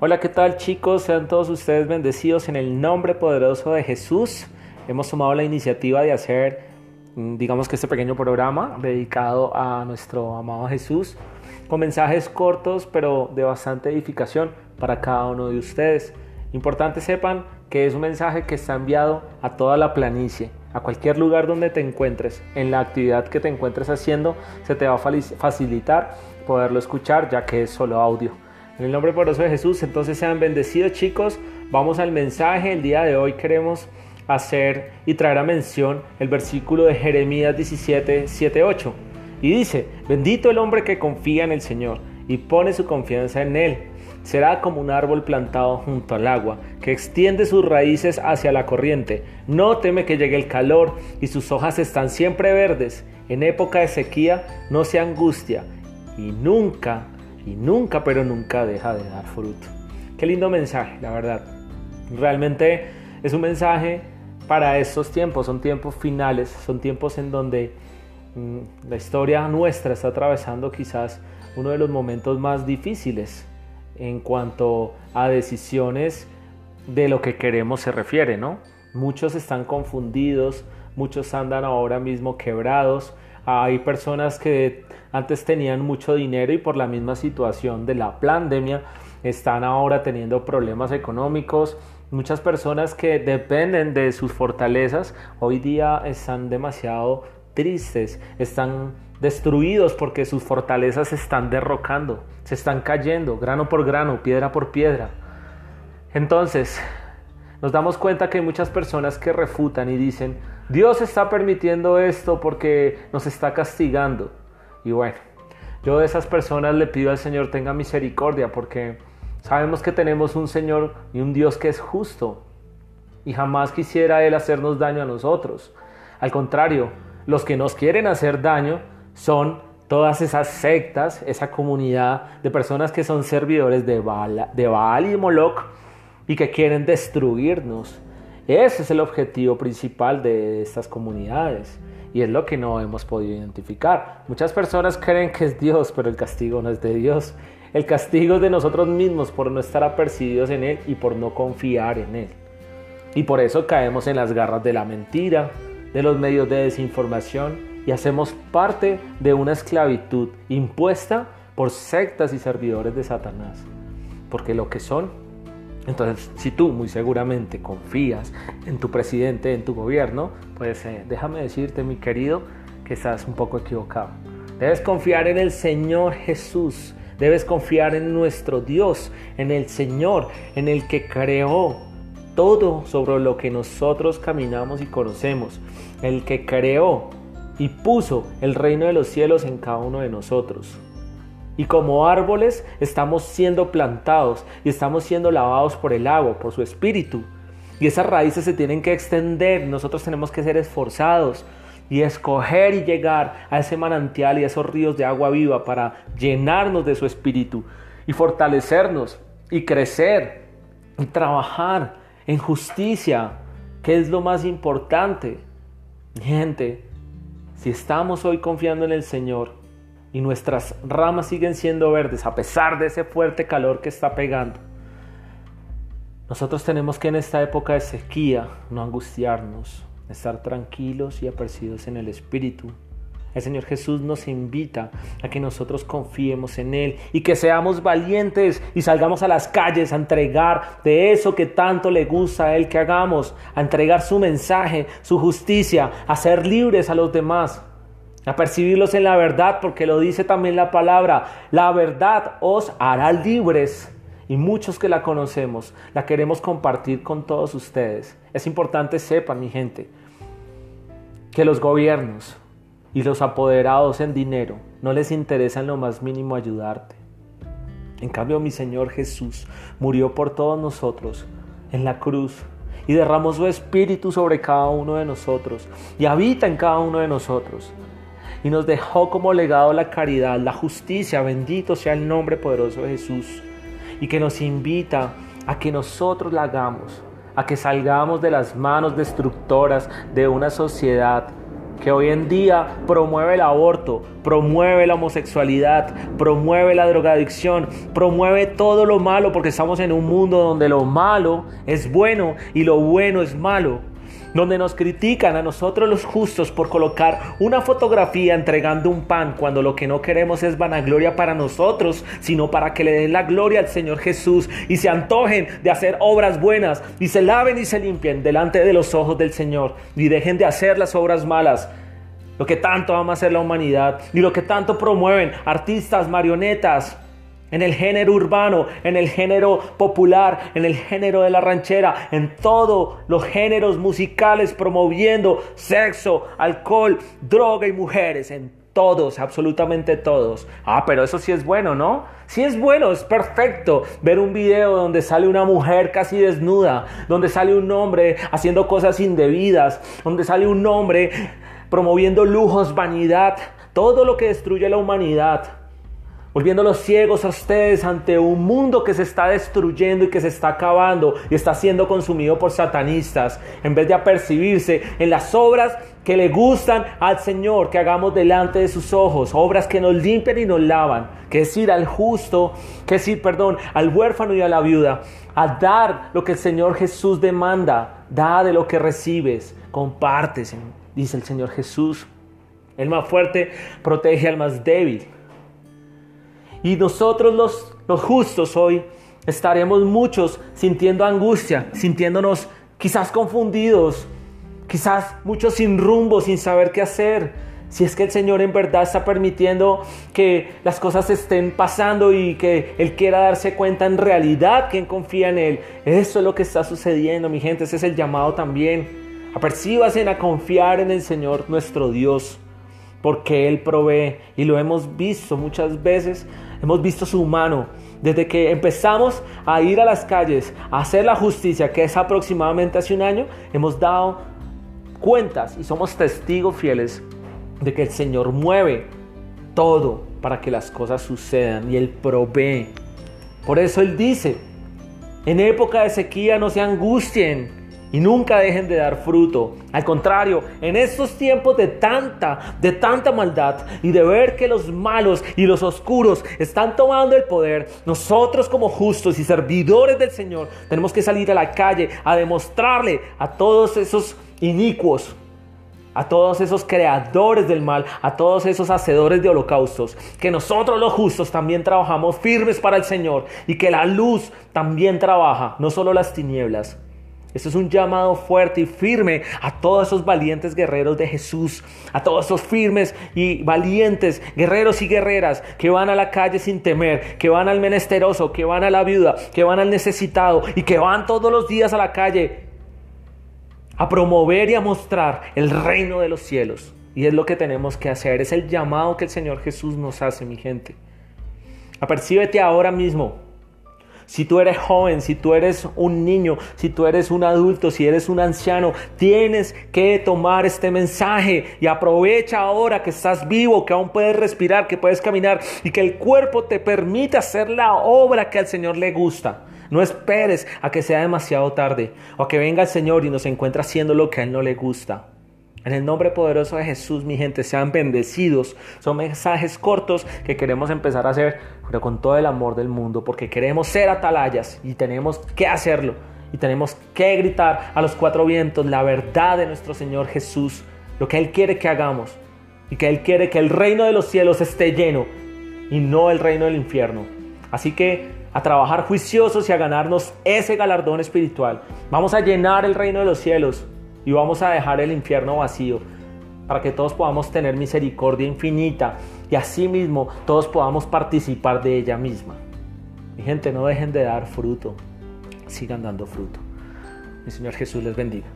Hola, ¿qué tal chicos? Sean todos ustedes bendecidos en el nombre poderoso de Jesús. Hemos tomado la iniciativa de hacer, mm, digamos que este pequeño programa dedicado a nuestro amado Jesús, con mensajes cortos pero de bastante edificación para cada uno de ustedes. Importante sepan que es un mensaje que está enviado a toda la planicie, a cualquier lugar donde te encuentres, en la actividad que te encuentres haciendo, se te va a facilitar poderlo escuchar ya que es solo audio. En el nombre poderoso de Jesús, entonces sean bendecidos chicos. Vamos al mensaje. El día de hoy queremos hacer y traer a mención el versículo de Jeremías 17, 7, 8. Y dice, bendito el hombre que confía en el Señor y pone su confianza en Él. Será como un árbol plantado junto al agua, que extiende sus raíces hacia la corriente. No teme que llegue el calor y sus hojas están siempre verdes. En época de sequía no se angustia y nunca y nunca, pero nunca deja de dar fruto. Qué lindo mensaje, la verdad. Realmente es un mensaje para estos tiempos, son tiempos finales, son tiempos en donde mm, la historia nuestra está atravesando quizás uno de los momentos más difíciles en cuanto a decisiones de lo que queremos se refiere, ¿no? Muchos están confundidos, muchos andan ahora mismo quebrados, hay personas que antes tenían mucho dinero y por la misma situación de la pandemia están ahora teniendo problemas económicos. Muchas personas que dependen de sus fortalezas hoy día están demasiado tristes, están destruidos porque sus fortalezas se están derrocando, se están cayendo grano por grano, piedra por piedra. Entonces, nos damos cuenta que hay muchas personas que refutan y dicen, Dios está permitiendo esto porque nos está castigando. Y bueno, yo de esas personas le pido al Señor tenga misericordia porque sabemos que tenemos un Señor y un Dios que es justo y jamás quisiera Él hacernos daño a nosotros. Al contrario, los que nos quieren hacer daño son todas esas sectas, esa comunidad de personas que son servidores de Baal, de Baal y Moloch y que quieren destruirnos. Ese es el objetivo principal de estas comunidades y es lo que no hemos podido identificar. Muchas personas creen que es Dios, pero el castigo no es de Dios. El castigo es de nosotros mismos por no estar apercibidos en Él y por no confiar en Él. Y por eso caemos en las garras de la mentira, de los medios de desinformación y hacemos parte de una esclavitud impuesta por sectas y servidores de Satanás. Porque lo que son entonces, si tú muy seguramente confías en tu presidente, en tu gobierno, pues eh, déjame decirte, mi querido, que estás un poco equivocado. Debes confiar en el Señor Jesús. Debes confiar en nuestro Dios, en el Señor, en el que creó todo sobre lo que nosotros caminamos y conocemos. El que creó y puso el reino de los cielos en cada uno de nosotros. Y como árboles estamos siendo plantados y estamos siendo lavados por el agua, por su espíritu. Y esas raíces se tienen que extender. Nosotros tenemos que ser esforzados y escoger y llegar a ese manantial y a esos ríos de agua viva para llenarnos de su espíritu y fortalecernos y crecer y trabajar en justicia, que es lo más importante. Gente, si estamos hoy confiando en el Señor, y nuestras ramas siguen siendo verdes a pesar de ese fuerte calor que está pegando. Nosotros tenemos que en esta época de sequía no angustiarnos, estar tranquilos y apercibidos en el Espíritu. El Señor Jesús nos invita a que nosotros confiemos en Él y que seamos valientes y salgamos a las calles a entregar de eso que tanto le gusta a Él que hagamos, a entregar su mensaje, su justicia, a ser libres a los demás a percibirlos en la verdad, porque lo dice también la palabra, la verdad os hará libres. Y muchos que la conocemos, la queremos compartir con todos ustedes. Es importante sepan, mi gente, que los gobiernos y los apoderados en dinero no les interesa en lo más mínimo ayudarte. En cambio, mi Señor Jesús murió por todos nosotros en la cruz y derramó su espíritu sobre cada uno de nosotros y habita en cada uno de nosotros y nos dejó como legado la caridad, la justicia, bendito sea el nombre poderoso de Jesús, y que nos invita a que nosotros la hagamos, a que salgamos de las manos destructoras de una sociedad que hoy en día promueve el aborto, promueve la homosexualidad, promueve la drogadicción, promueve todo lo malo porque estamos en un mundo donde lo malo es bueno y lo bueno es malo donde nos critican a nosotros los justos por colocar una fotografía entregando un pan cuando lo que no queremos es vanagloria para nosotros, sino para que le den la gloria al Señor Jesús y se antojen de hacer obras buenas y se laven y se limpien delante de los ojos del Señor y dejen de hacer las obras malas. Lo que tanto ama hacer la humanidad y lo que tanto promueven artistas, marionetas, en el género urbano, en el género popular, en el género de la ranchera, en todos los géneros musicales promoviendo sexo, alcohol, droga y mujeres, en todos, absolutamente todos. Ah, pero eso sí es bueno, ¿no? Sí es bueno, es perfecto ver un video donde sale una mujer casi desnuda, donde sale un hombre haciendo cosas indebidas, donde sale un hombre promoviendo lujos, vanidad, todo lo que destruye la humanidad volviéndolos ciegos a ustedes ante un mundo que se está destruyendo y que se está acabando y está siendo consumido por satanistas, en vez de apercibirse en las obras que le gustan al Señor, que hagamos delante de sus ojos, obras que nos limpian y nos lavan, que es ir al justo, que es ir, perdón, al huérfano y a la viuda, a dar lo que el Señor Jesús demanda, da de lo que recibes, compartes, dice el Señor Jesús. El más fuerte protege al más débil. Y nosotros los, los justos hoy estaremos muchos sintiendo angustia, sintiéndonos quizás confundidos, quizás muchos sin rumbo, sin saber qué hacer. Si es que el Señor en verdad está permitiendo que las cosas estén pasando y que Él quiera darse cuenta en realidad quien confía en Él. Eso es lo que está sucediendo, mi gente. Ese es el llamado también. Apercíbase a confiar en el Señor nuestro Dios, porque Él provee. Y lo hemos visto muchas veces Hemos visto su mano desde que empezamos a ir a las calles a hacer la justicia, que es aproximadamente hace un año, hemos dado cuentas y somos testigos fieles de que el Señor mueve todo para que las cosas sucedan y Él provee. Por eso Él dice, en época de sequía no se angustien, y nunca dejen de dar fruto. Al contrario, en estos tiempos de tanta, de tanta maldad y de ver que los malos y los oscuros están tomando el poder, nosotros como justos y servidores del Señor tenemos que salir a la calle a demostrarle a todos esos inicuos a todos esos creadores del mal, a todos esos hacedores de holocaustos, que nosotros los justos también trabajamos firmes para el Señor y que la luz también trabaja, no solo las tinieblas. Esto es un llamado fuerte y firme a todos esos valientes guerreros de Jesús, a todos esos firmes y valientes guerreros y guerreras que van a la calle sin temer, que van al menesteroso, que van a la viuda, que van al necesitado y que van todos los días a la calle a promover y a mostrar el reino de los cielos. Y es lo que tenemos que hacer, es el llamado que el Señor Jesús nos hace, mi gente. Apercíbete ahora mismo si tú eres joven, si tú eres un niño, si tú eres un adulto, si eres un anciano, tienes que tomar este mensaje y aprovecha ahora que estás vivo, que aún puedes respirar, que puedes caminar y que el cuerpo te permite hacer la obra que al Señor le gusta. No esperes a que sea demasiado tarde o a que venga el Señor y nos encuentre haciendo lo que a Él no le gusta. En el nombre poderoso de Jesús, mi gente, sean bendecidos. Son mensajes cortos que queremos empezar a hacer, pero con todo el amor del mundo, porque queremos ser atalayas y tenemos que hacerlo. Y tenemos que gritar a los cuatro vientos la verdad de nuestro Señor Jesús, lo que Él quiere que hagamos. Y que Él quiere que el reino de los cielos esté lleno y no el reino del infierno. Así que a trabajar juiciosos y a ganarnos ese galardón espiritual. Vamos a llenar el reino de los cielos y vamos a dejar el infierno vacío para que todos podamos tener misericordia infinita y asimismo todos podamos participar de ella misma. Mi gente, no dejen de dar fruto, sigan dando fruto. Mi Señor Jesús les bendiga.